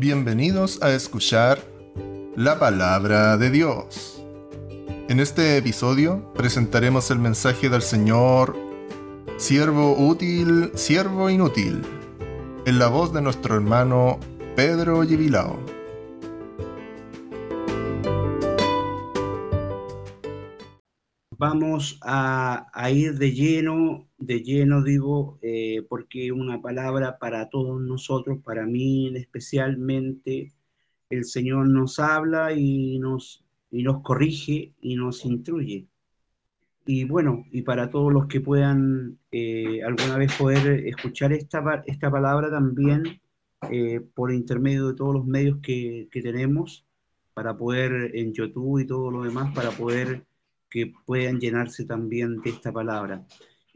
Bienvenidos a escuchar la palabra de Dios. En este episodio presentaremos el mensaje del Señor, siervo útil, siervo inútil, en la voz de nuestro hermano Pedro Yevilao. Vamos a, ir de lleno, de lleno digo, eh, porque una palabra para todos nosotros, para mí especialmente, el Señor nos habla y nos, y nos corrige y nos instruye. Y bueno, y para todos los que puedan eh, alguna vez poder escuchar esta, esta palabra también eh, por intermedio de todos los medios que, que tenemos, para poder en YouTube y todo lo demás, para poder que puedan llenarse también de esta palabra.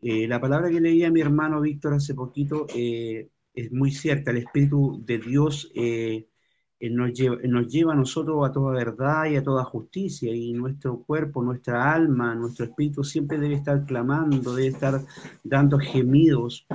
Eh, la palabra que leía mi hermano Víctor hace poquito eh, es muy cierta. El Espíritu de Dios eh, nos, lleva, nos lleva a nosotros a toda verdad y a toda justicia. Y nuestro cuerpo, nuestra alma, nuestro espíritu siempre debe estar clamando, debe estar dando gemidos,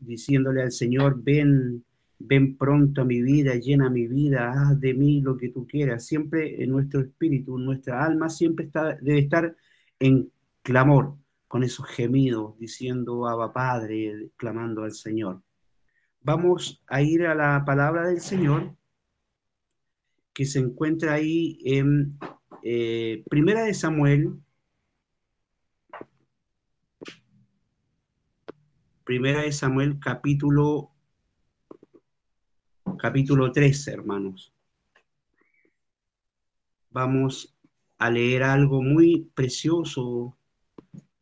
diciéndole al Señor, ven, ven pronto a mi vida, llena mi vida, haz de mí lo que tú quieras. Siempre en nuestro espíritu, nuestra alma siempre está, debe estar en clamor, con esos gemidos, diciendo Abba Padre, clamando al Señor. Vamos a ir a la palabra del Señor que se encuentra ahí en eh, Primera de Samuel, Primera de Samuel capítulo capítulo 3, hermanos. Vamos a leer algo muy precioso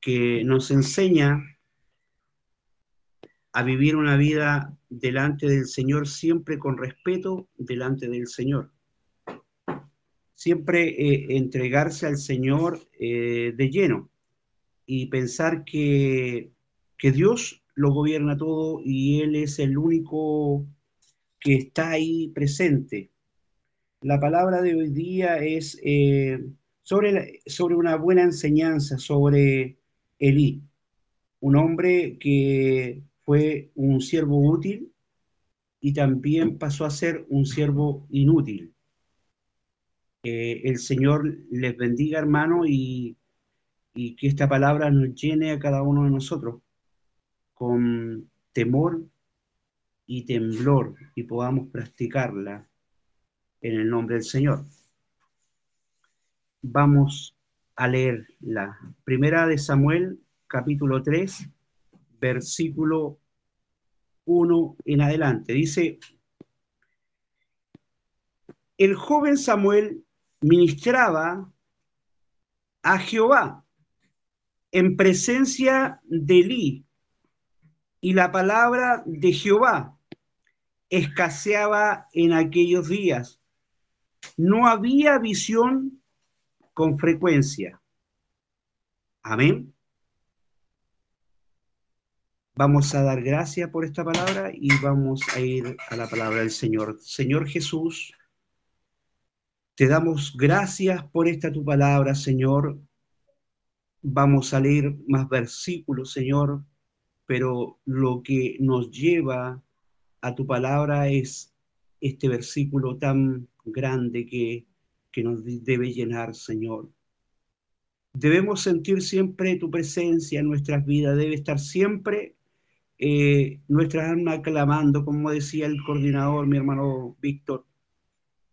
que nos enseña a vivir una vida delante del Señor siempre con respeto delante del Señor. Siempre eh, entregarse al Señor eh, de lleno y pensar que, que Dios lo gobierna todo y Él es el único que está ahí presente. La palabra de hoy día es eh, sobre, sobre una buena enseñanza, sobre Elí, un hombre que fue un siervo útil y también pasó a ser un siervo inútil. El Señor les bendiga, hermano, y, y que esta palabra nos llene a cada uno de nosotros con temor y temblor y podamos practicarla en el nombre del Señor. Vamos a leer la primera de Samuel, capítulo 3, versículo 1 en adelante. Dice, el joven Samuel ministraba a Jehová en presencia de Elí, y la palabra de Jehová escaseaba en aquellos días. No había visión con frecuencia. Amén. Vamos a dar gracias por esta palabra y vamos a ir a la palabra del Señor. Señor Jesús, te damos gracias por esta tu palabra, Señor. Vamos a leer más versículos, Señor, pero lo que nos lleva a tu palabra es este versículo tan grande que, que nos debe llenar, Señor. Debemos sentir siempre tu presencia en nuestras vidas, debe estar siempre eh, nuestra alma clamando, como decía el coordinador, mi hermano Víctor,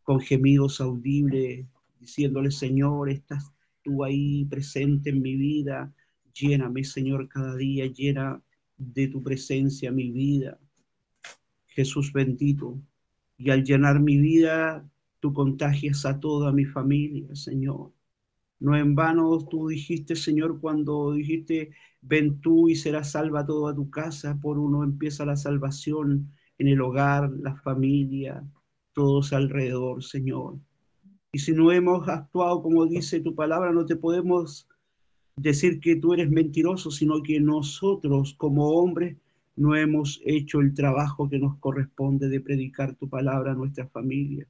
con gemidos audibles, diciéndole, Señor, estás tú ahí presente en mi vida, lléname, Señor, cada día, llena de tu presencia mi vida. Jesús bendito. Y al llenar mi vida, tú contagias a toda mi familia, Señor. No en vano tú dijiste, Señor, cuando dijiste, ven tú y será salva toda tu casa, por uno empieza la salvación en el hogar, la familia, todos alrededor, Señor. Y si no hemos actuado como dice tu palabra, no te podemos decir que tú eres mentiroso, sino que nosotros como hombres no hemos hecho el trabajo que nos corresponde de predicar tu palabra a nuestra familia,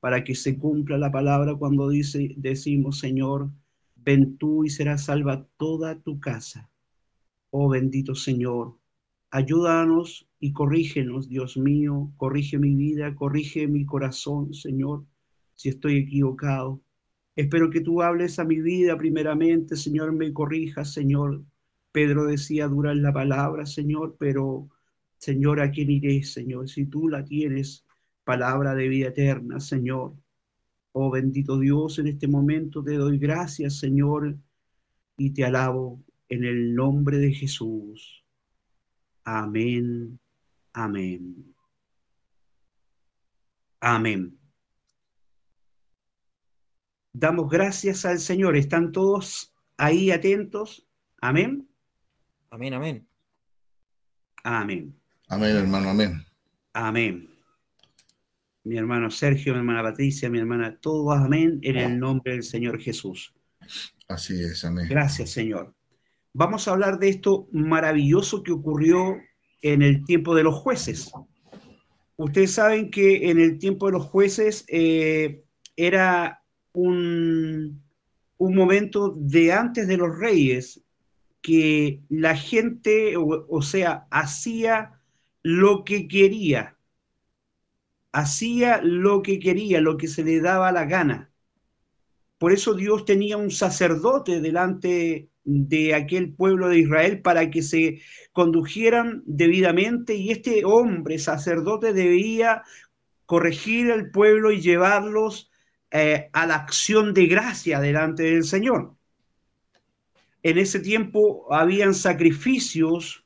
para que se cumpla la palabra cuando dice, decimos, Señor, ven tú y será salva toda tu casa. Oh bendito Señor, ayúdanos y corrígenos, Dios mío, corrige mi vida, corrige mi corazón, Señor, si estoy equivocado. Espero que tú hables a mi vida primeramente, Señor, me corrijas, Señor. Pedro decía, dura la palabra, Señor, pero, Señor, ¿a quién iré, Señor? Si tú la tienes, palabra de vida eterna, Señor. Oh bendito Dios, en este momento te doy gracias, Señor, y te alabo en el nombre de Jesús. Amén Amén. Amén. Damos gracias al Señor. ¿Están todos ahí atentos? Amén. Amén, amén. Amén. Amén, hermano, amén. Amén. Mi hermano Sergio, mi hermana Patricia, mi hermana, todos amén en el nombre del Señor Jesús. Así es, amén. Gracias, Señor. Vamos a hablar de esto maravilloso que ocurrió en el tiempo de los jueces. Ustedes saben que en el tiempo de los jueces eh, era un, un, momento de antes de los reyes, que la gente, o, sea, hacía lo que quería, hacía lo que quería, lo que se le daba la gana. Por eso Dios tenía un sacerdote delante de aquel pueblo de Israel para que se condujeran debidamente y este hombre sacerdote debía corregir al pueblo y llevarlos eh, a la acción de gracia delante del Señor. En ese tiempo habían sacrificios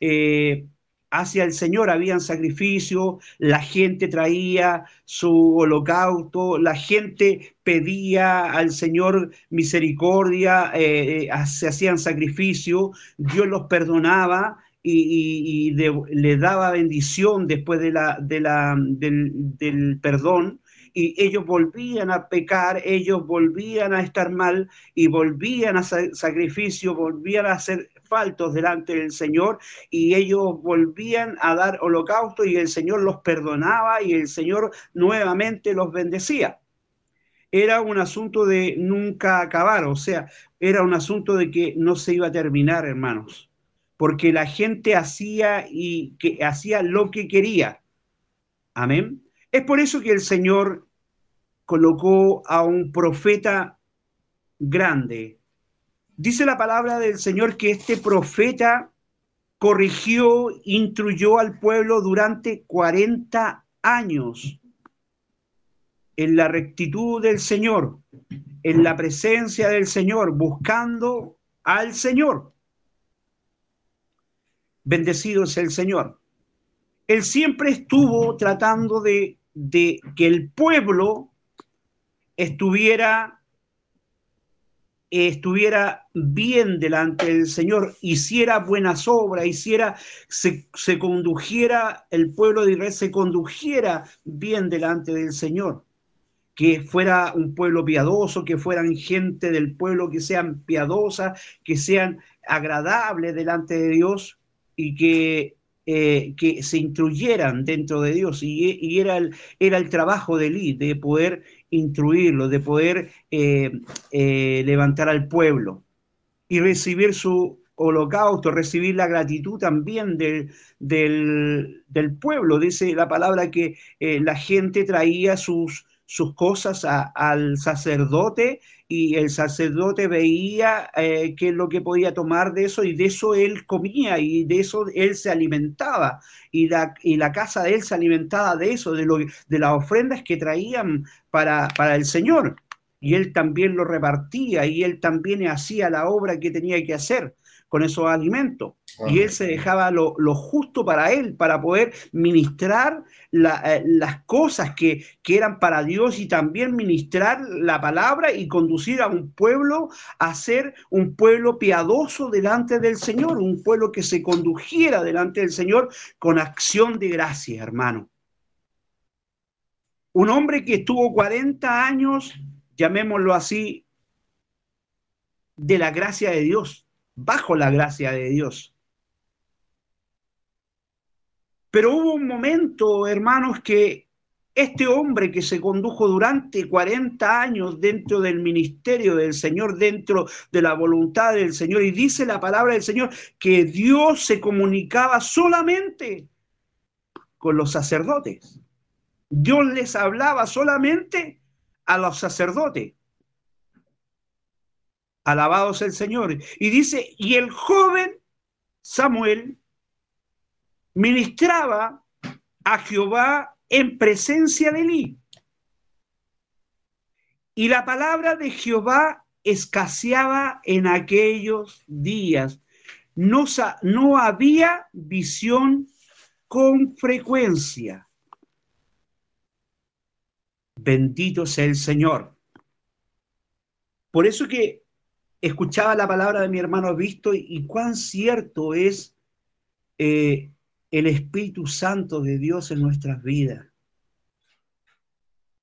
eh, hacia el Señor habían sacrificio, la gente traía su holocausto, la gente pedía al Señor misericordia, eh, eh, se hacían sacrificio, Dios los perdonaba y, le daba bendición después de la, del, del perdón. Y ellos volvían a pecar, ellos volvían a estar mal y volvían a sacrificio, volvían a hacer delante del Señor y ellos volvían a dar holocausto y el Señor los perdonaba y el Señor nuevamente los bendecía. Era un asunto de nunca acabar, o sea, era un asunto de que no se iba a terminar, hermanos, porque la gente hacía y que hacía lo que quería. Amén. Es por eso que el Señor colocó a un profeta grande. Dice la palabra del Señor que este profeta corrigió, instruyó al pueblo durante 40 años en la rectitud del Señor, en la presencia del Señor, buscando al Señor. Bendecido es el Señor. Él siempre estuvo tratando de de que el pueblo estuviera, estuviera bien delante del Señor, hiciera buenas obras, hiciera, se, se condujera, el pueblo de Israel se condujera bien delante del Señor. Que fuera un pueblo piadoso, que fueran gente del pueblo que sean piadosas, que sean agradables delante de Dios y que eh, que se instruyeran dentro de Dios. Y, era, el, era el trabajo de Eli, de poder instruirlo, de poder eh, eh, levantar al pueblo y recibir su holocausto, recibir la gratitud también del, del, pueblo. Dice la palabra que la gente traía sus, sus cosas al sacerdote y el sacerdote veía eh, qué es lo que podía tomar de eso y de eso él comía y de eso él se alimentaba y la, y la casa de él se alimentaba de eso, de, lo, de las ofrendas que traían para, para el Señor. Y él también lo repartía y él también hacía la obra que tenía que hacer con esos alimentos. Y él se dejaba lo, justo para él, para poder ministrar eh, las cosas que, que, eran para Dios y también ministrar la palabra y conducir a un pueblo a ser un pueblo piadoso delante del Señor, un pueblo que se condujera delante del Señor con acción de gracia, hermano. Un hombre que estuvo 40 años, llamémoslo así, de la gracia de Dios bajo la gracia de Dios. Pero hubo un momento, hermanos, que este hombre que se condujo durante 40 años dentro del ministerio del Señor, dentro de la voluntad del Señor, y dice la palabra del Señor que Dios se comunicaba solamente con los sacerdotes. Dios les hablaba solamente a los sacerdotes. Alabados el Señor. Y dice, y el joven Samuel ministraba a Jehová en presencia de Elí. Y la palabra de Jehová escaseaba en aquellos días. No, no había visión con frecuencia. Bendito sea el Señor. Por eso que escuchaba la palabra de mi hermano Visto y, cuán cierto es eh, el Espíritu Santo de Dios en nuestras vidas.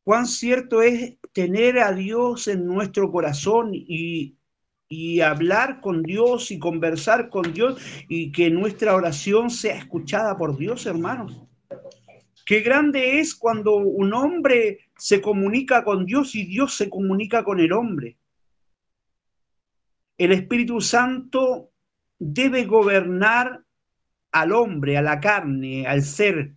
Cuán cierto es tener a Dios en nuestro corazón y, y hablar con Dios y conversar con Dios y que nuestra oración sea escuchada por Dios, hermanos. Qué grande es cuando un hombre se comunica con Dios y Dios se comunica con el hombre. El Espíritu Santo debe gobernar al hombre, a la carne, al ser.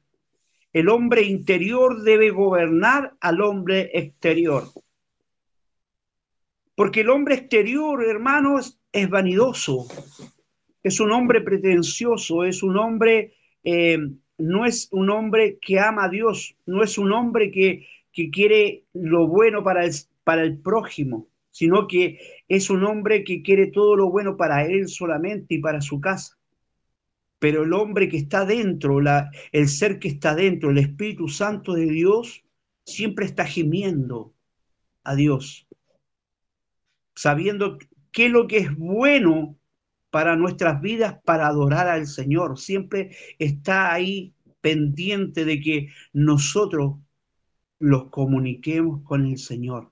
El hombre interior debe gobernar al hombre exterior. Porque el hombre exterior, hermanos, es vanidoso, es un hombre pretencioso, es un hombre, eh, no es un hombre que ama a Dios, no es un hombre que, que quiere lo bueno para el, para el prójimo, sino que es un hombre que quiere todo lo bueno para él solamente y para su casa. Pero el hombre que está dentro, la, el ser que está dentro, el Espíritu Santo de Dios, siempre está gimiendo a Dios sabiendo qué es lo que es bueno para nuestras vidas para adorar al Señor. Siempre está ahí pendiente de que nosotros los comuniquemos con el Señor.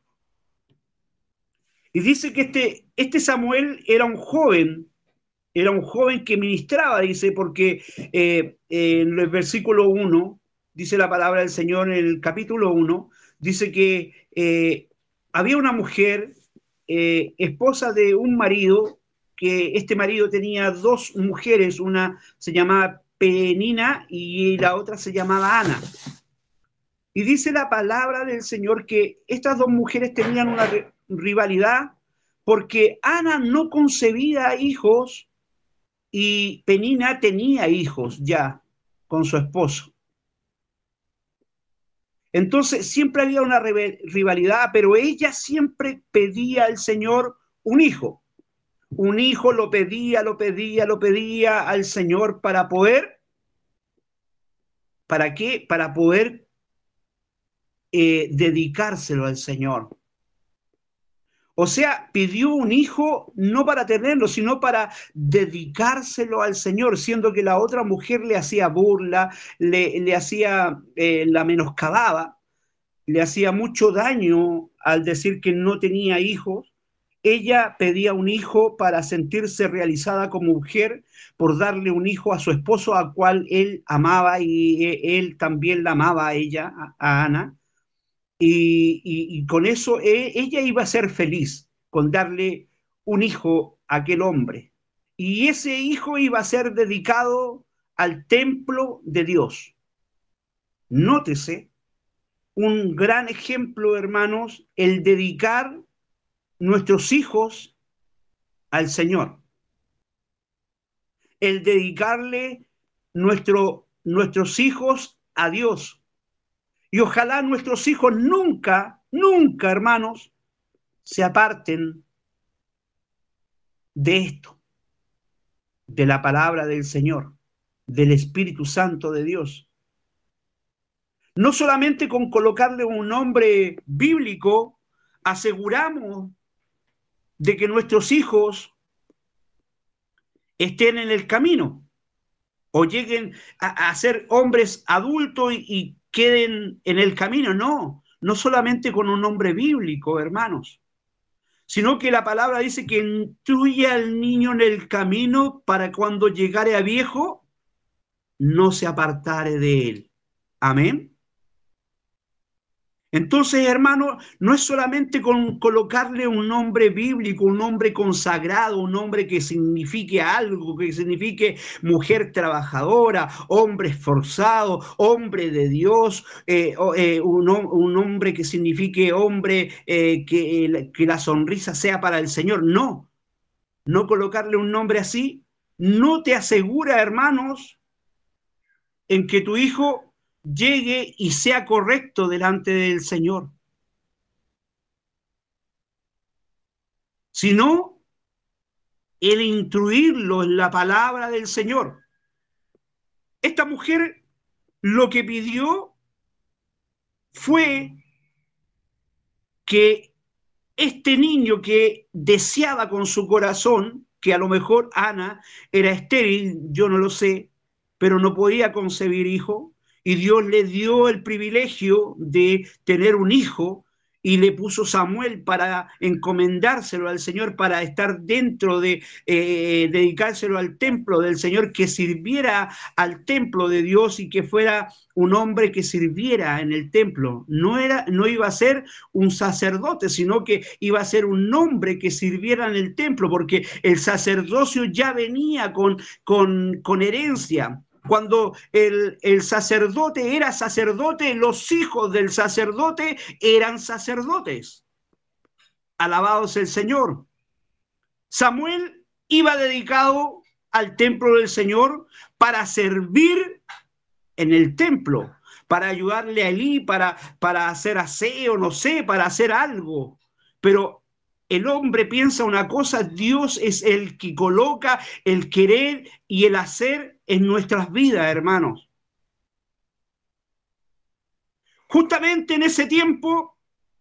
Y dice que este, este Samuel era un joven, era un joven que ministraba, dice, porque eh, en el versículo 1, dice la palabra del Señor en el capítulo 1, dice que eh, había una mujer eh, esposa de un marido, que este marido tenía dos mujeres, una se llamaba Penina y la otra se llamaba Ana. Y dice la palabra del Señor que estas dos mujeres tenían una rivalidad porque Ana no concebía hijos y Penina tenía hijos ya con su esposo. Entonces siempre había una rivalidad, pero ella siempre pedía al Señor un hijo. Un hijo lo pedía, lo pedía, lo pedía al Señor para poder, ¿para qué? Para poder eh, dedicárselo al Señor. O sea, pidió un hijo no para tenerlo, sino para dedicárselo al Señor, siendo que la otra mujer le hacía burla, le, hacía, eh, la menoscababa, le hacía mucho daño al decir que no tenía hijos. Ella pedía un hijo para sentirse realizada como mujer, por darle un hijo a su esposo, al cual él amaba y eh, él también la amaba a ella, a Ana y, con eso e, ella iba a ser feliz con darle un hijo a aquel hombre. Y ese hijo iba a ser dedicado al templo de Dios. Nótese un gran ejemplo, hermanos, el dedicar nuestros hijos al Señor. El dedicarle nuestro, nuestros hijos a Dios. Y ojalá nuestros hijos nunca, nunca, hermanos, se aparten de esto, de la palabra del Señor, del Espíritu Santo de Dios. No solamente con colocarle un nombre bíblico, aseguramos de que nuestros hijos estén en el camino o lleguen a, ser hombres adultos y, queden en el camino, no, no solamente con un nombre bíblico, hermanos, sino que la palabra dice que instruye al niño en el camino para cuando llegare a viejo, no se apartare de él. Amén. Entonces, hermano, no es solamente con colocarle un nombre bíblico, un nombre consagrado, un nombre que signifique algo, que signifique mujer trabajadora, hombre esforzado, hombre de Dios, eh, eh, un, hombre que signifique hombre eh, que, que la sonrisa sea para el Señor. No, no colocarle un nombre así no te asegura, hermanos, en que tu hijo llegue y sea correcto delante del Señor. Sino el instruirlo en la palabra del Señor. Esta mujer lo que pidió fue que este niño que deseaba con su corazón, que a lo mejor Ana era estéril, yo no lo sé, pero no podía concebir hijo, y Dios le dio el privilegio de tener un hijo y le puso Samuel para encomendárselo al Señor, para estar dentro de, eh, dedicárselo al templo del Señor, que sirviera al templo de Dios y que fuera un hombre que sirviera en el templo. No, era, no iba a ser un sacerdote, sino que iba a ser un hombre que sirviera en el templo, porque el sacerdocio ya venía con, con, con herencia cuando el, sacerdote era sacerdote, los hijos del sacerdote eran sacerdotes. Alabados el Señor. Samuel iba dedicado al templo del Señor para servir en el templo, para ayudarle a Elí, para, para hacer aseo, no sé, para hacer algo. Pero el hombre piensa una cosa, Dios es el que coloca el querer y el hacer en nuestras vidas, hermanos. Justamente en ese tiempo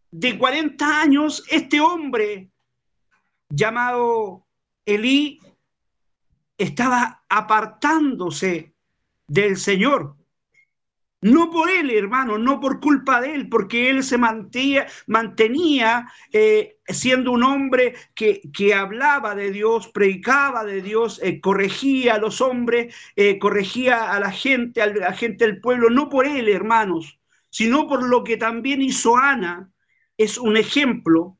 de 40 años, este hombre llamado Elí estaba apartándose del Señor. No por él, hermano, no por culpa de él, porque él se mantenía, mantenía eh, siendo un hombre que, que, hablaba de Dios, predicaba de Dios, eh, corregía a los hombres, eh, corregía a la gente, a la gente del pueblo, no por él, hermanos, sino por lo que también hizo Ana. Es un ejemplo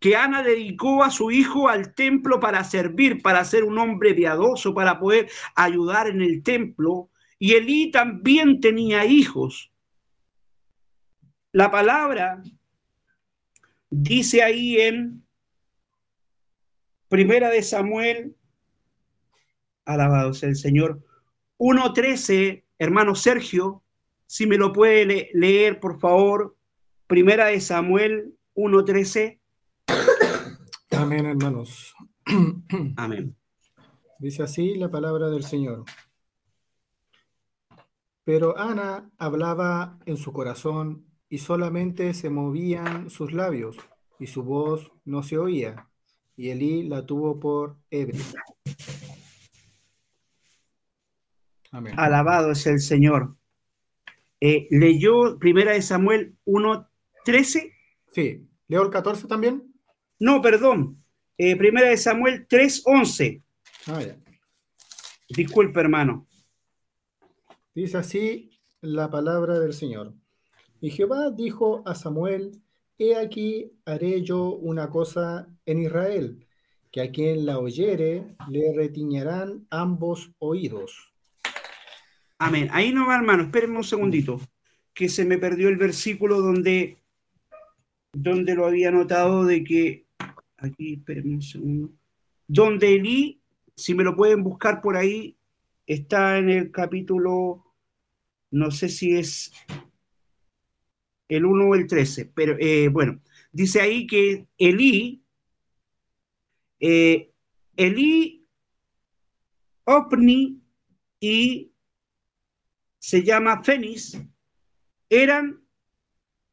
que Ana dedicó a su hijo al templo para servir, para ser un hombre piadoso, para poder ayudar en el templo y Elí también tenía hijos. La palabra dice ahí en Primera de Samuel, alabado sea el Señor, 1.13, hermano Sergio, si me lo puede leer, por favor, Primera de Samuel 1.13. Amén, hermanos. Amén. Dice así la palabra del Señor. Pero Ana hablaba en su corazón y solamente se movían sus labios y su voz no se oía. Y Elí la tuvo por ebria. Amén. Alabado es el Señor. Eh, ¿Leyó Primera de Samuel 1.13? Sí. ¿Leo el 14 también? No, perdón. Eh, primera de Samuel 3.11. Ah, ya. Disculpe, hermano. Dice así la palabra del Señor. Y Jehová dijo a Samuel, He aquí haré yo una cosa en Israel, que a quien la oyere le retiñarán ambos oídos. Amén. Ahí no va, hermano, espérenme un segundito, que se me perdió el versículo donde, donde lo había notado de que, aquí, espérenme un segundo, donde Elí, si me lo pueden buscar por ahí, está en el capítulo no sé si es el 1 o el 13, pero eh, bueno, dice ahí que Elí, eh, Elí, Opni y se llama Fénix, eran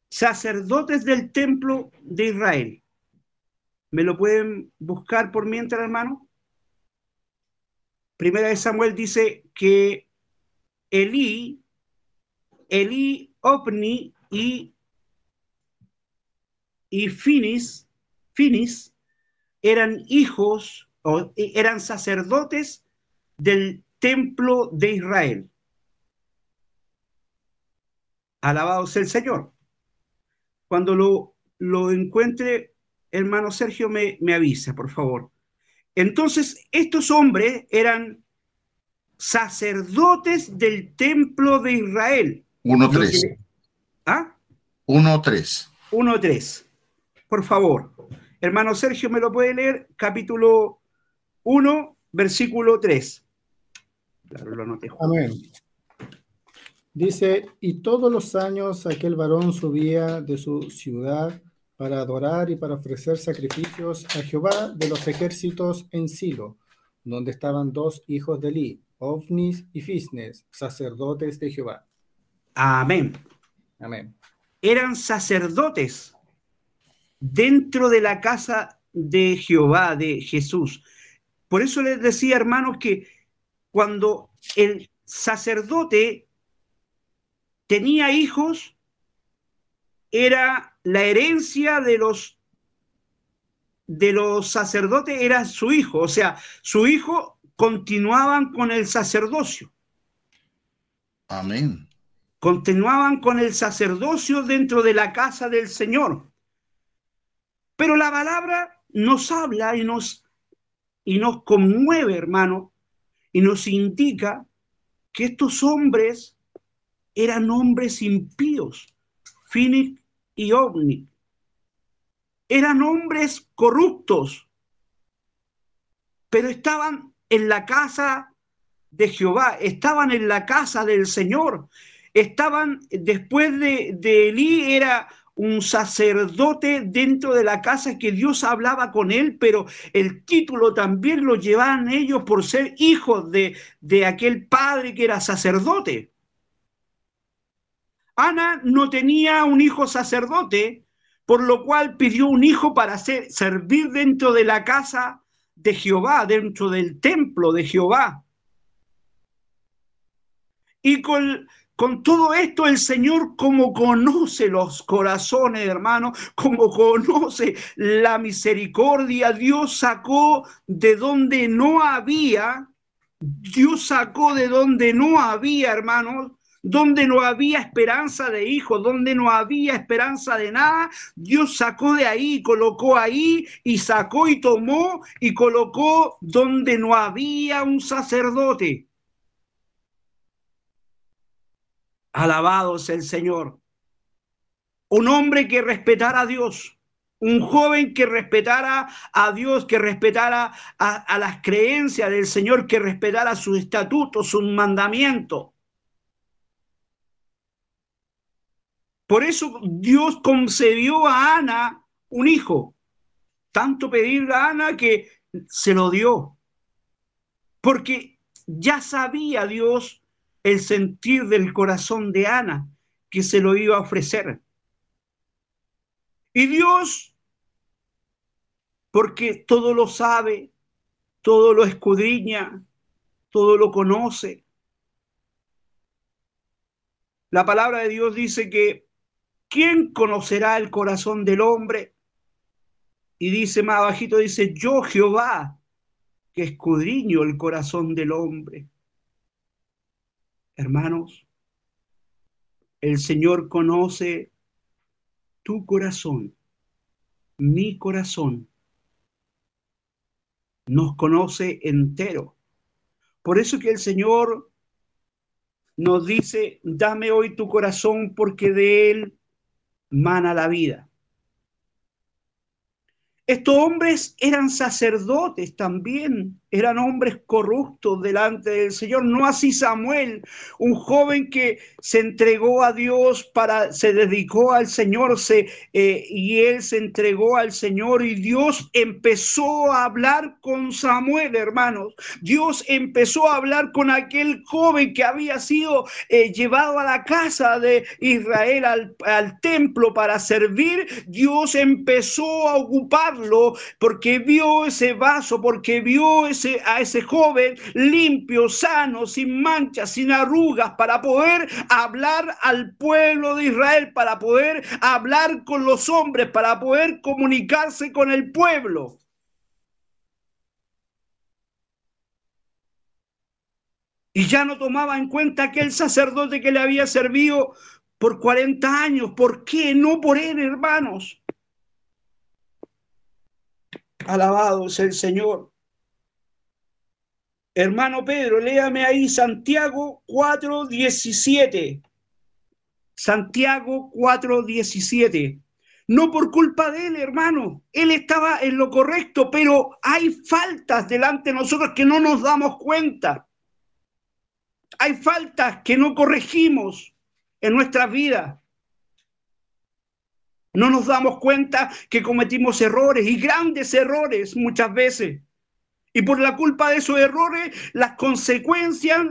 sacerdotes del templo de Israel. ¿Me lo pueden buscar por mientras, hermano? Primera de Samuel dice que Elí Eli, Opni y, Finis, Finis eran hijos o eran sacerdotes del templo de Israel. Alabado sea el Señor. Cuando lo, lo encuentre, hermano Sergio, me, me avisa, por favor. Entonces, estos hombres eran sacerdotes del templo de Israel. 1.3. ¿Ah? 1.3. 1.3. Por favor. Hermano Sergio, ¿me lo puede leer? Capítulo 1, versículo 3. Claro, lo anoté. Amén. Dice, y todos los años aquel varón subía de su ciudad para adorar y para ofrecer sacrificios a Jehová de los ejércitos en Silo, donde estaban dos hijos de Eli, Ofnis y Fisnes, sacerdotes de Jehová. Amén. Amén. Eran sacerdotes dentro de la casa de Jehová, de Jesús. Por eso les decía, hermanos, que cuando el sacerdote tenía hijos, era la herencia de los de los sacerdotes era su hijo, o sea, su hijo continuaban con el sacerdocio. Amén. Continuaban con el sacerdocio dentro de la casa del Señor. Pero la palabra nos habla y nos, y nos conmueve, hermano, y nos indica que estos hombres eran hombres impíos, Finic y Ovni. Eran hombres corruptos, pero estaban en la casa de Jehová, estaban en la casa del Señor, estaban después de, de Elí, era un sacerdote dentro de la casa que Dios hablaba con él, pero el título también lo llevaban ellos por ser hijos de, de aquel padre que era sacerdote. Ana no tenía un hijo sacerdote, por lo cual pidió un hijo para servir dentro de la casa de Jehová, dentro del templo de Jehová. Y con, con todo esto el Señor como conoce los corazones, hermano, como conoce la misericordia, Dios sacó de donde no había, Dios sacó de donde no había, hermanos, donde no había esperanza de hijo, donde no había esperanza de nada, Dios sacó de ahí, colocó ahí y sacó y tomó y colocó donde no había un sacerdote. Alabado el Señor. Un hombre que respetara a Dios, un joven que respetara a Dios, que respetara a, las creencias del Señor, que respetara sus estatutos, sus mandamientos. Por eso Dios concedió a Ana un hijo. Tanto pedirle a Ana que se lo dio. Porque ya sabía Dios el sentir del corazón de Ana que se lo iba a ofrecer. Y Dios, porque todo lo sabe, todo lo escudriña, todo lo conoce. La palabra de Dios dice que ¿quién conocerá el corazón del hombre? Y dice más abajito, dice, yo Jehová, que escudriño el corazón del hombre Hermanos, el Señor conoce tu corazón, mi corazón. Nos conoce entero. Por eso que el Señor nos dice, dame hoy tu corazón porque de él mana la vida. Estos hombres eran sacerdotes también, eran hombres corruptos delante del Señor, no así Samuel, un joven que se entregó a Dios para, se dedicó al Señor se, eh, y él se entregó al Señor y Dios empezó a hablar con Samuel, hermanos. Dios empezó a hablar con aquel joven que había sido eh, llevado a la casa de Israel, al, al templo para servir. Dios empezó a ocuparlo porque vio ese vaso, porque vio ese a ese joven limpio, sano, sin manchas, sin arrugas, para poder hablar al pueblo de Israel, para poder hablar con los hombres, para poder comunicarse con el pueblo. Y ya no tomaba en cuenta aquel sacerdote que le había servido por 40 años. ¿Por qué? No por él, hermanos. Alabado es el Señor. Hermano Pedro, léame ahí Santiago 4:17. Santiago 4:17. No por culpa de él, hermano. Él estaba en lo correcto, pero hay faltas delante de nosotros que no nos damos cuenta. Hay faltas que no corregimos en nuestras vidas. No nos damos cuenta que cometimos errores y grandes errores muchas veces. Y por la culpa de esos errores, las consecuencias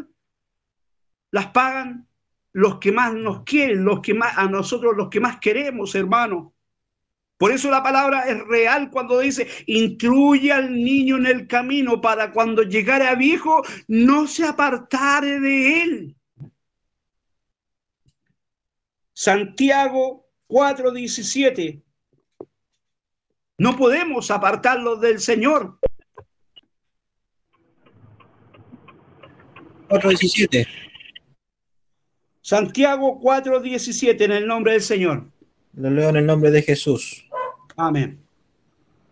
las pagan los que más nos quieren, los que más a nosotros los que más queremos, hermano. Por eso la palabra es real cuando dice, instruye al niño en el camino para cuando llegare a viejo no se apartare de él. Santiago 4:17. No podemos apartarlos del Señor. 4.17. Santiago 4:17 en el nombre del Señor. Lo leo en el nombre de Jesús. Amén.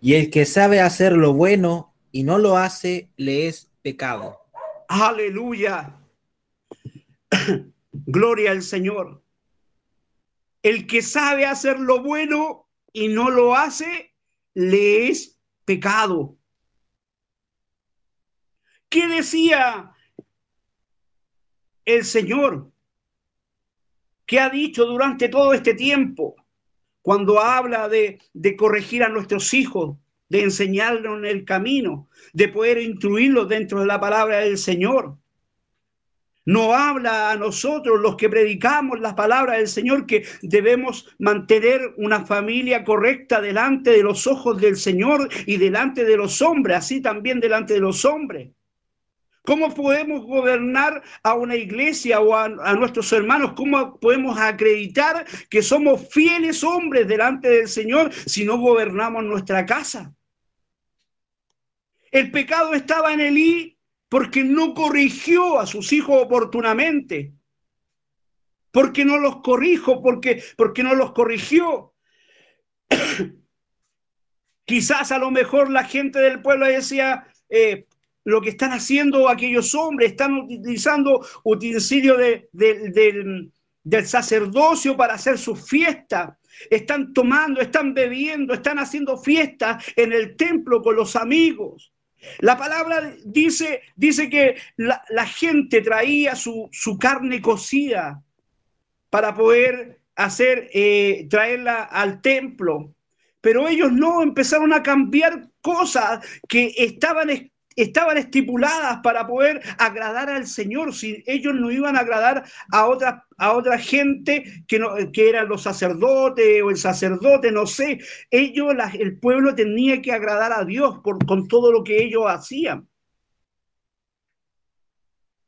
Y el que sabe hacer lo bueno y no lo hace, le es pecado. Aleluya. Gloria al Señor. El que sabe hacer lo bueno y no lo hace, le es pecado. ¿Qué decía el Señor? ¿Qué ha dicho durante todo este tiempo? Cuando habla de, corregir a nuestros hijos, de enseñarlos en el camino, de poder instruirlos dentro de la palabra del Señor. No habla a nosotros, los que predicamos la palabra del Señor, que debemos mantener una familia correcta delante de los ojos del Señor y delante de los hombres, así también delante de los hombres. ¿Cómo podemos gobernar a una iglesia o a, nuestros hermanos? ¿Cómo podemos acreditar que somos fieles hombres delante del Señor si no gobernamos nuestra casa? El pecado estaba en Elí porque no corrigió a sus hijos oportunamente, porque no los corrijo, porque, porque no los corrigió. Quizás a lo mejor la gente del pueblo decía, eh, lo que están haciendo aquellos hombres, están utilizando utensilios de, de, del, sacerdocio para hacer sus fiestas. Están tomando, están bebiendo, están haciendo fiestas en el templo con los amigos. La palabra dice, dice que la, gente traía su, su, carne cocida para poder hacer, eh, traerla al templo. Pero ellos no empezaron a cambiar cosas que estaban estaban estipuladas para poder agradar al Señor, si ellos no iban a agradar a otra, a otra gente que, no, que eran los sacerdotes o el sacerdote, no sé, ellos, el pueblo tenía que agradar a Dios por, con todo lo que ellos hacían.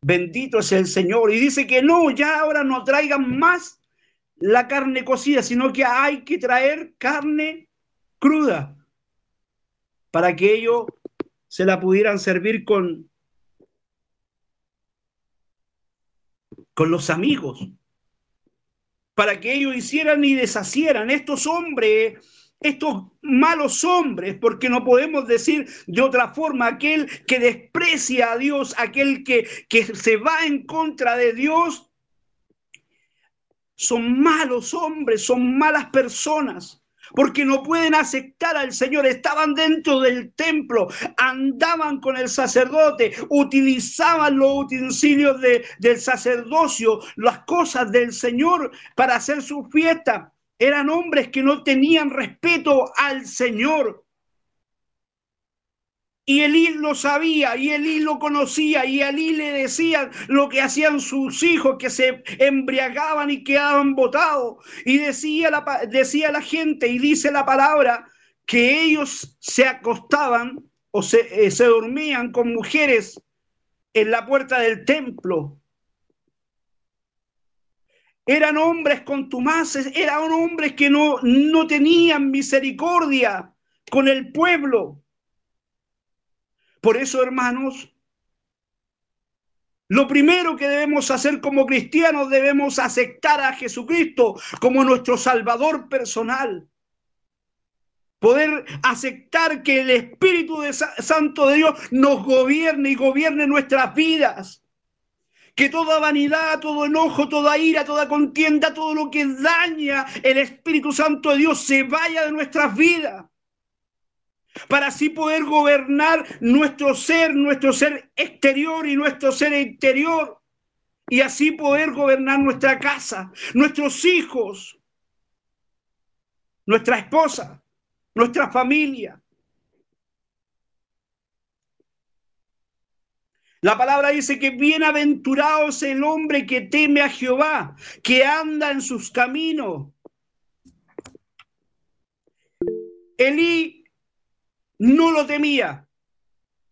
Bendito es el Señor. Y dice que no, ya ahora no traigan más la carne cocida, sino que hay que traer carne cruda para que ellos se la pudieran servir con, con los amigos, para que ellos hicieran y deshacieran. Estos hombres, estos malos hombres, porque no podemos decir de otra forma, aquel que desprecia a Dios, aquel que, que se va en contra de Dios, son malos hombres, son malas personas porque no pueden aceptar al Señor. Estaban dentro del templo, andaban con el sacerdote, utilizaban los utensilios de, del sacerdocio, las cosas del Señor para hacer su fiesta. Eran hombres que no tenían respeto al Señor. Y Elí lo sabía, y Elí lo conocía, y Elí le decían lo que hacían sus hijos, que se embriagaban y quedaban botados. Y decía la, decía la gente, y dice la palabra, que ellos se acostaban o se, eh, se dormían con mujeres en la puerta del templo. Eran hombres contumaces, eran hombres que no, no tenían misericordia con el pueblo. Por eso, hermanos, Lo primero que debemos hacer como cristianos, debemos aceptar a Jesucristo como nuestro Salvador personal. Poder aceptar que el Espíritu de Santo de Dios nos gobierne y gobierne nuestras vidas. Que toda vanidad, todo enojo, toda ira, toda contienda, todo lo que daña el Espíritu Santo de Dios se vaya de nuestras vidas para así poder gobernar nuestro ser, nuestro ser exterior y nuestro ser interior, y así poder gobernar nuestra casa, nuestros hijos, nuestra esposa, nuestra familia. La palabra dice que bienaventurado es el hombre que teme a Jehová, que anda en sus caminos. Elí no lo temía.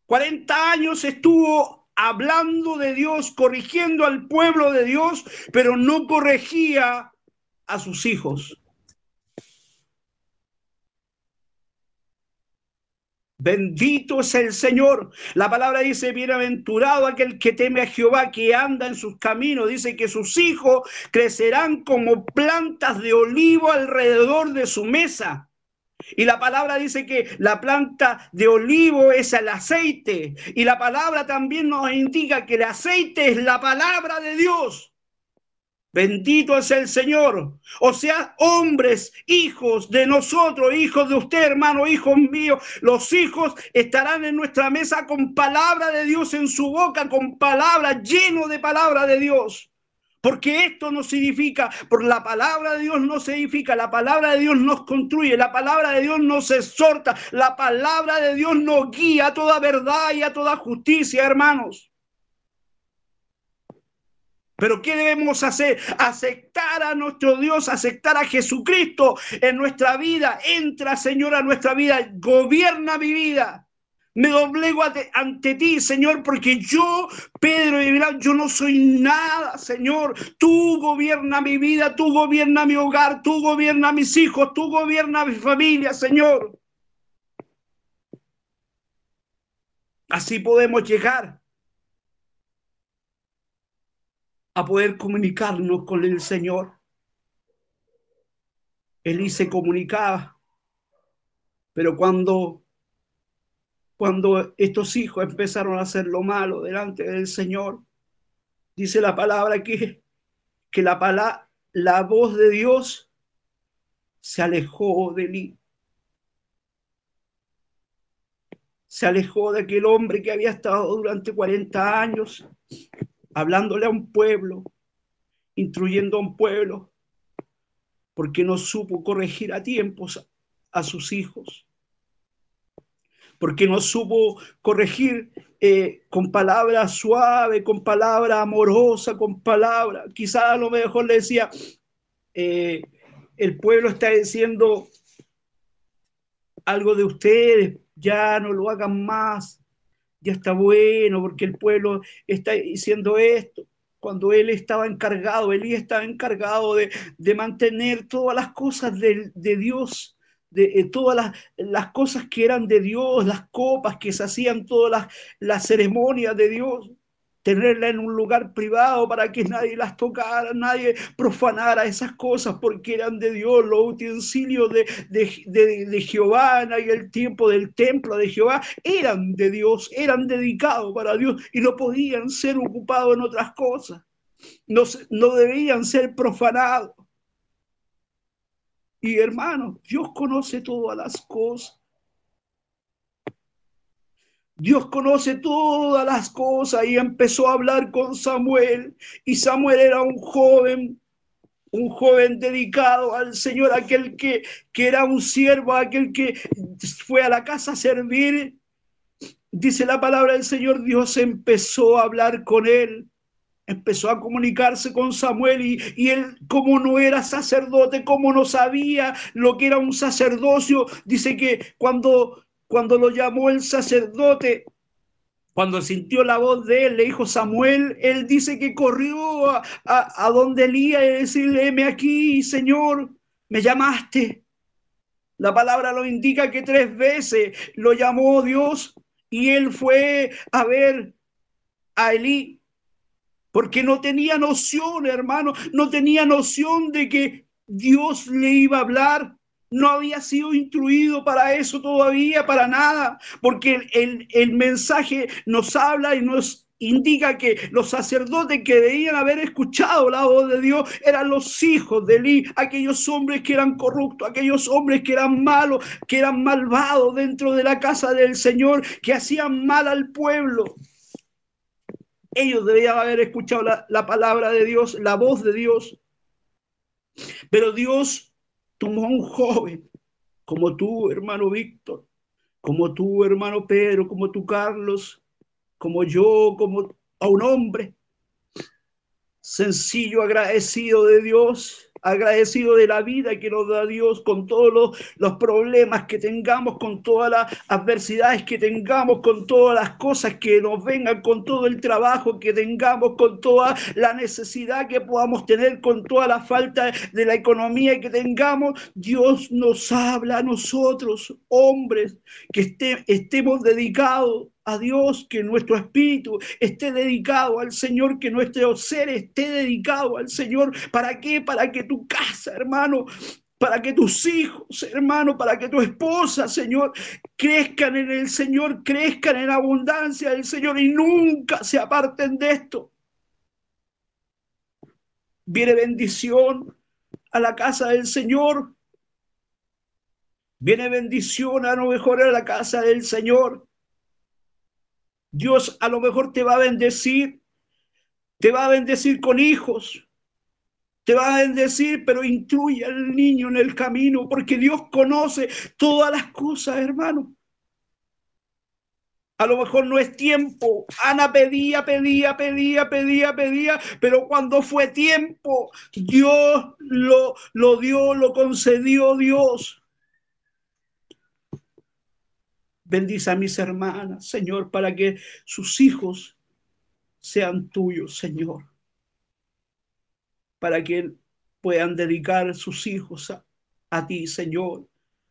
40 años estuvo hablando de Dios, corrigiendo al pueblo de Dios, pero no corregía a sus hijos. Bendito es el Señor. La palabra dice, bienaventurado aquel que teme a Jehová, que anda en sus caminos. Dice que sus hijos crecerán como plantas de olivo alrededor de su mesa. Y la palabra dice que la planta de olivo es el aceite. Y la palabra también nos indica que el aceite es la palabra de Dios. Bendito es el Señor. O sea, hombres, hijos de nosotros, hijos de usted, hermano, hijos míos, los hijos estarán en nuestra mesa con palabra de Dios en su boca, con palabra, lleno de palabra de Dios. Porque esto no significa, por la palabra de Dios no se edifica, la palabra de Dios nos construye, la palabra de Dios nos exhorta, la palabra de Dios nos guía a toda verdad y a toda justicia, hermanos. Pero ¿qué debemos hacer? Aceptar a nuestro Dios, aceptar a Jesucristo en nuestra vida. Entra, Señor, a nuestra vida, gobierna mi vida. Me doblego ante, ti, Señor, porque yo, Pedro de yo no soy nada, Señor. Tú gobierna mi vida, tú gobierna mi hogar, tú gobierna mis hijos, tú gobierna mi familia, Señor. Así podemos llegar a poder comunicarnos con el Señor. Él se comunicaba, pero cuando cuando estos hijos empezaron a hacer lo malo delante del Señor. Dice la palabra que, que la, la voz de Dios se alejó de mí. Se alejó de aquel hombre que había estado durante 40 años hablándole a un pueblo, instruyendo a un pueblo, porque no supo corregir a tiempos a sus hijos porque no supo corregir eh, con palabras suaves, con palabra amorosa, con palabra. Quizás a lo mejor le decía, eh, el pueblo está diciendo algo de ustedes, ya no lo hagan más, ya está bueno, porque el pueblo está diciendo esto. Cuando él estaba encargado, Elí estaba encargado de, mantener todas las cosas de Dios de eh, todas las, cosas que eran de Dios, las copas que se hacían, todas las, las ceremonias de Dios, tenerla en un lugar privado para que nadie las tocara, nadie profanara esas cosas porque eran de Dios, los utensilios de, de, de, Jehová en el tiempo del templo de Jehová eran de Dios, eran dedicados para Dios y no podían ser ocupados en otras cosas, no, no debían ser profanados. Y hermano, Dios conoce todas las cosas. Dios conoce todas las cosas y empezó a hablar con Samuel. Y Samuel era un joven, un joven dedicado al Señor, aquel que, que era un siervo, aquel que fue a la casa a servir. Dice la palabra del Señor, Dios empezó a hablar con él empezó a comunicarse con Samuel y, él como no era sacerdote, como no sabía lo que era un sacerdocio, dice que cuando, cuando lo llamó el sacerdote, cuando sintió la voz de él, le dijo Samuel, él dice que corrió a, a, donde Elías y decirle, aquí, Señor, me llamaste. La palabra lo indica que tres veces lo llamó Dios y él fue a ver a Elí porque no tenía noción, hermano, no tenía noción de que Dios le iba a hablar. No había sido instruido para eso todavía, para nada, porque el, el, mensaje nos habla y nos indica que los sacerdotes que debían haber escuchado la voz de Dios eran los hijos de Eli, aquellos hombres que eran corruptos, aquellos hombres que eran malos, que eran malvados dentro de la casa del Señor, que hacían mal al pueblo. Ellos debían haber escuchado la, la palabra de Dios, la voz de Dios. Pero Dios tomó a un joven como tú, hermano Víctor, como tú, hermano Pedro, como tú, Carlos, como yo, como a un hombre sencillo, agradecido de Dios, agradecido de la vida que nos da Dios con todos los, problemas que tengamos, con todas las adversidades que tengamos, con todas las cosas que nos vengan, con todo el trabajo que tengamos, con toda la necesidad que podamos tener, con toda la falta de la economía que tengamos. Dios nos habla a nosotros, hombres, que estemos dedicados a Dios, que nuestro espíritu esté dedicado al Señor, que nuestro ser esté dedicado al Señor. ¿Para qué? Para que tu casa, hermano, para que tus hijos, hermano, para que tu esposa, Señor, crezcan en el Señor, crezcan en abundancia del Señor y nunca se aparten de esto. Viene bendición a la casa del Señor. Viene bendición a lo mejor a la casa del Señor. Dios a lo mejor te va a bendecir, te va a bendecir con hijos, te va a bendecir, pero incluye al niño en el camino, porque Dios conoce todas las cosas, hermano. A lo mejor no es tiempo. Ana pedía, pedía, pedía, pedía, pedía, pero cuando fue tiempo, Dios lo, lo dio, lo concedió Dios. Bendice a mis hermanas, Señor, para que sus hijos sean tuyos, Señor. Para que puedan dedicar sus hijos a, ti, Señor.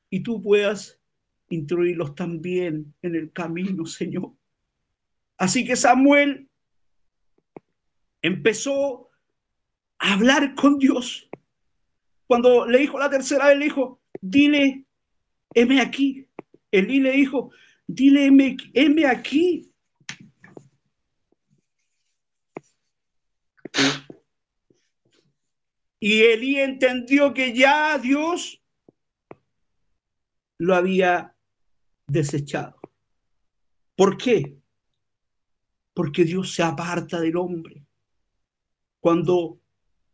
Y tú puedas instruirlos también en el camino, Señor. Así que Samuel empezó a hablar con Dios. Cuando le dijo la tercera vez, le dijo, dile, heme aquí. Elí le dijo, dile, heme, aquí. Y Elí entendió que ya Dios lo había desechado. ¿Por qué? Porque Dios se aparta del hombre. Cuando,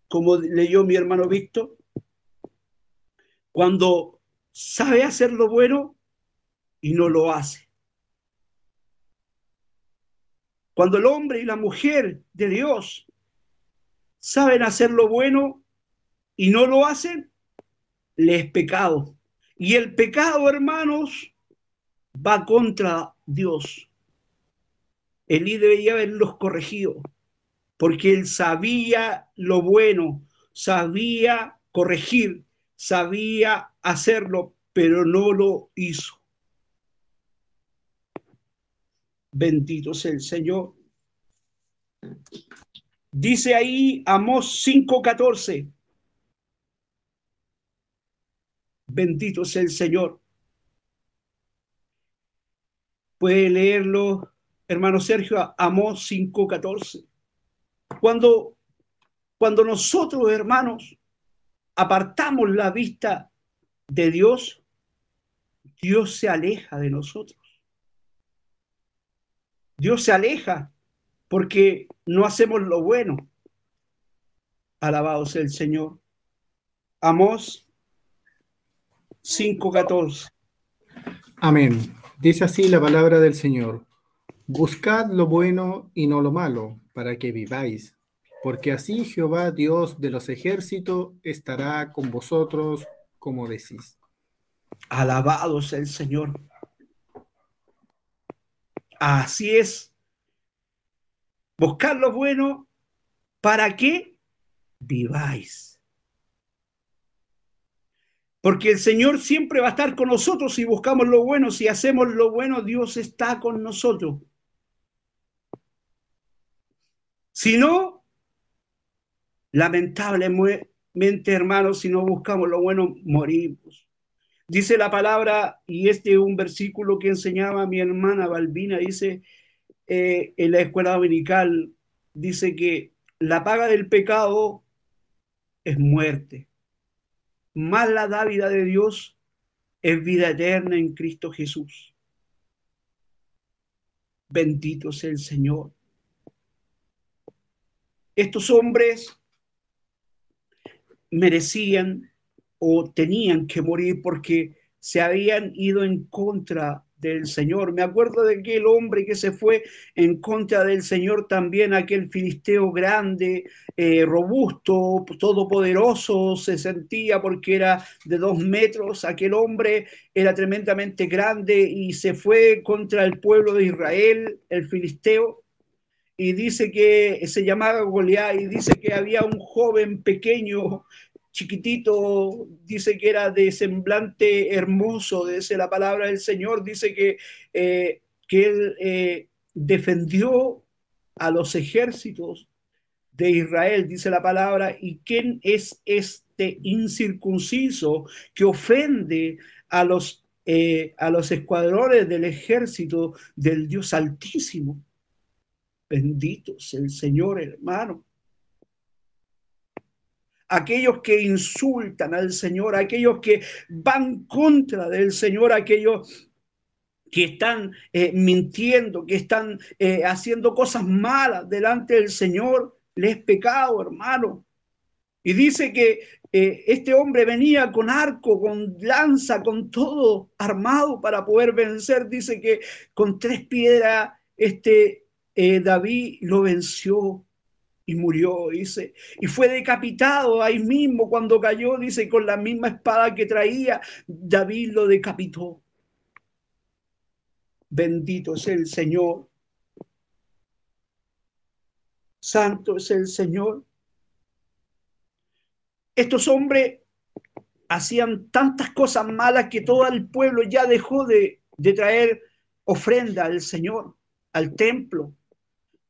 como leyó mi hermano Víctor, cuando sabe hacer lo bueno, y no lo hace. Cuando el hombre y la mujer de Dios saben hacer lo bueno y no lo hacen, le es pecado. Y el pecado, hermanos, va contra Dios. Elí debería haberlos corregido, porque él sabía lo bueno, sabía corregir, sabía hacerlo, pero no lo hizo. Bendito sea el Señor. Dice ahí Amós 5:14. Bendito sea el Señor. Puede leerlo, hermano Sergio, Amós 5:14. Cuando, cuando nosotros, hermanos, apartamos la vista de Dios, Dios se aleja de nosotros. Dios se aleja porque no hacemos lo bueno. Alabado sea el Señor. Amós 5:14. Amén. Dice así la palabra del Señor. Buscad lo bueno y no lo malo, para que viváis, porque así Jehová, Dios de los ejércitos, estará con vosotros, como decís. Alabado sea el Señor. Así es. Buscar lo bueno para que viváis. Porque el Señor siempre va a estar con nosotros si buscamos lo bueno, si hacemos lo bueno, Dios está con nosotros. Si no, lamentablemente, hermanos, si no buscamos lo bueno, morimos. Dice la palabra, y este es un versículo que enseñaba mi hermana Balbina, dice eh, en la escuela dominical, dice que la paga del pecado es muerte, más la dávida de Dios es vida eterna en Cristo Jesús. Bendito sea el Señor. Estos hombres merecían o tenían que morir porque se habían ido en contra del Señor. Me acuerdo de aquel hombre que se fue en contra del Señor también, aquel filisteo grande, eh, robusto, todopoderoso, se sentía porque era de dos metros, aquel hombre era tremendamente grande y se fue contra el pueblo de Israel, el filisteo. Y dice que se llamaba Goliat y dice que había un joven pequeño chiquitito, dice que era de semblante hermoso, dice la palabra del Señor, dice que, eh, que él eh, defendió a los ejércitos de Israel, dice la palabra, y quién es este incircunciso que ofende a los, eh, a los escuadrones del ejército del Dios Altísimo. Bendito sea el Señor, hermano aquellos que insultan al Señor, aquellos que van contra del Señor, aquellos que están eh, mintiendo, que están eh, haciendo cosas malas delante del Señor, les pecado, hermano. Y dice que eh, este hombre venía con arco, con lanza, con todo armado para poder vencer. Dice que con tres piedras este David lo venció y murió, dice, y fue decapitado ahí mismo cuando cayó, dice, con la misma espada que traía, David lo decapitó. Bendito es el Señor. Santo es el Señor. Estos hombres hacían tantas cosas malas que todo el pueblo ya dejó de, de traer ofrenda al Señor, al templo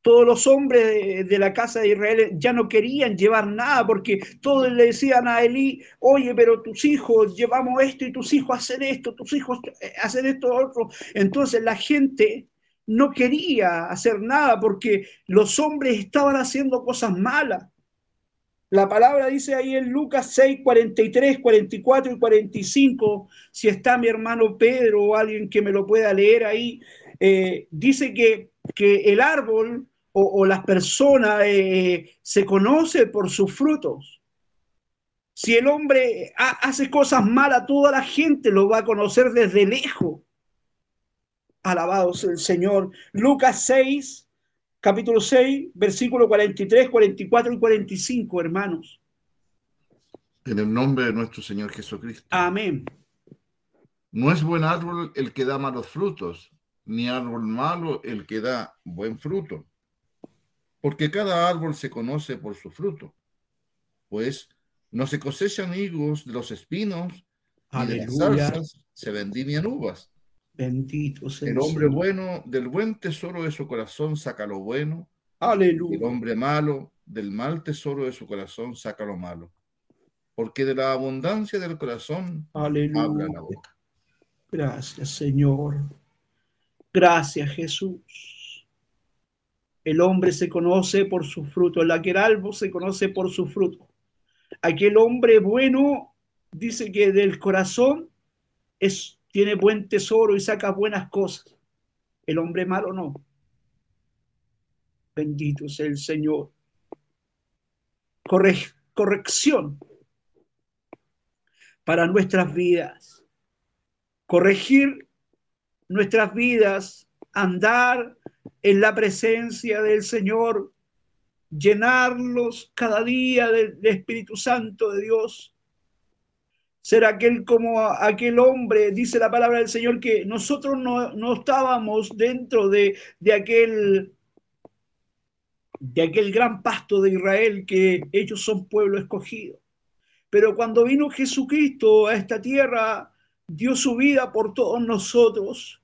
todos los hombres de, la casa de Israel ya no querían llevar nada porque todos le decían a Elí, oye, pero tus hijos llevamos esto y tus hijos hacen esto, tus hijos eh, hacen esto otro. Entonces la gente no quería hacer nada porque los hombres estaban haciendo cosas malas. La palabra dice ahí en Lucas 6, 43, 44 y 45, si está mi hermano Pedro o alguien que me lo pueda leer ahí, eh, dice que, que el árbol o, las personas eh, se conoce por sus frutos. Si el hombre hace cosas malas, toda la gente lo va a conocer desde lejos. Alabado sea el Señor. Lucas 6, capítulo 6, versículo 43, 44 y 45, hermanos. En el nombre de nuestro Señor Jesucristo. Amén. No es buen árbol el que da malos frutos, ni árbol malo el que da buen fruto porque cada árbol se conoce por su fruto. Pues no se cosechan higos de los espinos, ni de las zarzas se vendimian uvas. Bendito sea el hombre bueno del buen tesoro de su corazón saca lo bueno. Aleluya. El hombre malo del mal tesoro de su corazón saca lo malo. Porque de la abundancia del corazón habla la boca. Gracias, Señor. Gracias, Jesús. El hombre se conoce por su fruto, el aquel se conoce por su fruto. Aquel hombre bueno dice que del corazón es, tiene buen tesoro y saca buenas cosas. El hombre malo no. Bendito sea el Señor. corrección para nuestras vidas. Corregir nuestras vidas, andar en la presencia del Señor, llenarlos cada día del, Espíritu Santo de Dios. Ser aquel como aquel hombre, dice la palabra del Señor, que nosotros no, estábamos dentro de, de aquel de aquel gran pasto de Israel que ellos son pueblo escogido. Pero cuando vino Jesucristo a esta tierra, dio su vida por todos nosotros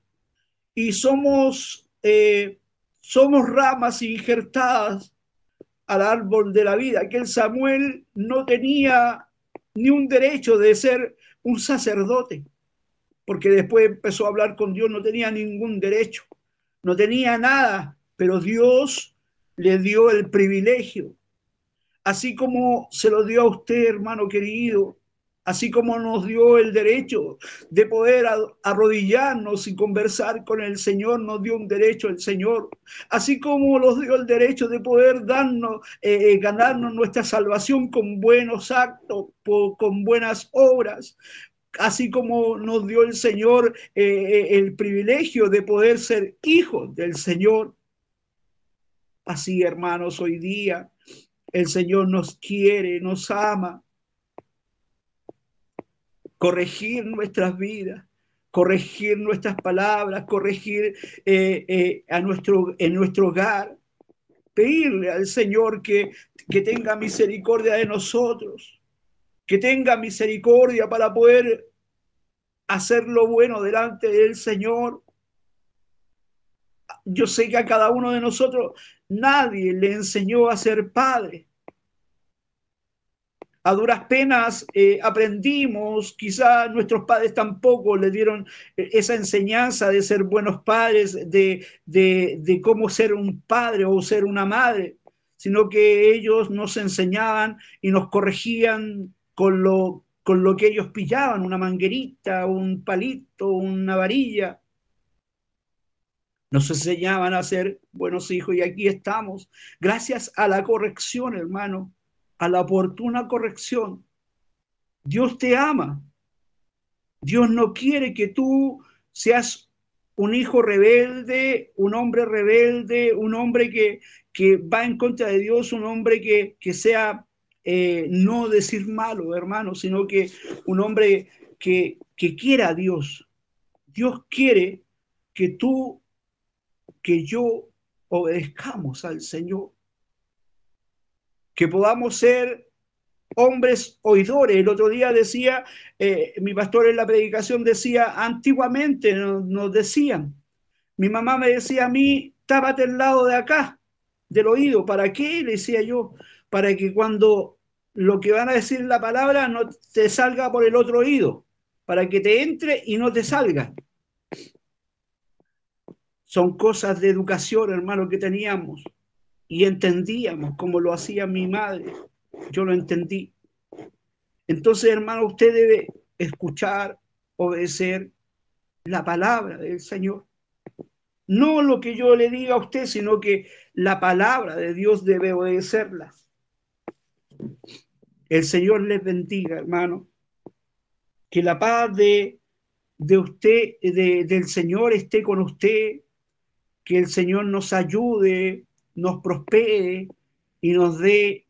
y somos eh, somos ramas injertadas al árbol de la vida. Aquel Samuel no tenía ni un derecho de ser un sacerdote, porque después empezó a hablar con Dios, no tenía ningún derecho, no tenía nada, pero Dios le dio el privilegio, así como se lo dio a usted, hermano querido, así como nos dio el derecho de poder arrodillarnos y conversar con el Señor, nos dio un derecho el Señor, así como nos dio el derecho de poder darnos, eh, eh, ganarnos nuestra salvación con buenos actos, con buenas obras, así como nos dio el Señor eh, el privilegio de poder ser hijos del Señor. Así, hermanos, hoy día el Señor nos quiere, nos ama, corregir nuestras vidas, corregir nuestras palabras, corregir eh, eh, a nuestro, en nuestro hogar, pedirle al Señor que, que tenga misericordia de nosotros, que tenga misericordia para poder hacer lo bueno delante del Señor. Yo sé que a cada uno de nosotros nadie le enseñó a ser padre a duras penas eh, aprendimos, quizá nuestros padres tampoco le dieron eh, esa enseñanza de ser buenos padres, de, de, cómo ser un padre o ser una madre, sino que ellos nos enseñaban y nos corregían con lo, con lo que ellos pillaban, una manguerita, un palito, una varilla. Nos enseñaban a ser buenos hijos y aquí estamos, gracias a la corrección, hermano, a la oportuna corrección. Dios te ama. Dios no quiere que tú seas un hijo rebelde, un hombre rebelde, un hombre que, que va en contra de Dios, un hombre que, que sea eh, no decir malo, hermano, sino que un hombre que, que quiera a Dios. Dios quiere que tú, que yo obedezcamos al Señor que podamos ser hombres oidores. El otro día decía, eh, mi pastor en la predicación decía, antiguamente nos, decían, mi mamá me decía a mí, tápate el lado de acá, del oído. ¿Para qué? Le decía yo, para que cuando lo que van a decir la palabra no te salga por el otro oído, para que te entre y no te salga. Son cosas de educación, hermano, que teníamos y entendíamos como lo hacía mi madre. Yo lo entendí. Entonces, hermano, usted debe escuchar, obedecer la palabra del Señor. No lo que yo le diga a usted, sino que la palabra de Dios debe obedecerla. El Señor les bendiga, hermano. Que la paz de, de usted, de, del Señor esté con usted. Que el Señor nos ayude nos prospere y nos dé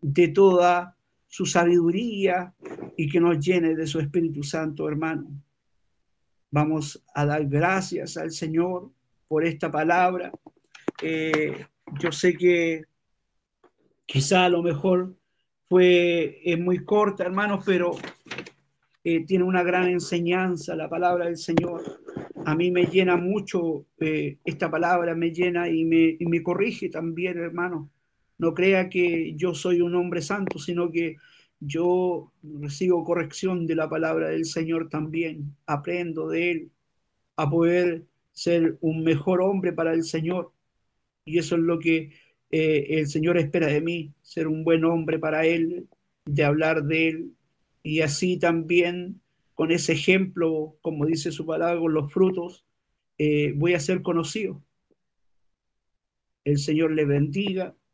de toda su sabiduría y que nos llene de su Espíritu Santo, hermano. Vamos a dar gracias al Señor por esta palabra. Eh, yo sé que quizá a lo mejor fue es muy corta, hermanos, pero eh, tiene una gran enseñanza la palabra del Señor a mí me llena mucho eh, esta palabra, me llena y me, y me corrige también, hermano. No crea que yo soy un hombre santo, sino que yo recibo corrección de la palabra del Señor también, aprendo de Él a poder ser un mejor hombre para el Señor. Y eso es lo que eh, el Señor espera de mí, ser un buen hombre para Él, de hablar de Él. Y así también con ese ejemplo, como dice su palabra, con los frutos, eh, voy a ser conocido. El Señor le bendiga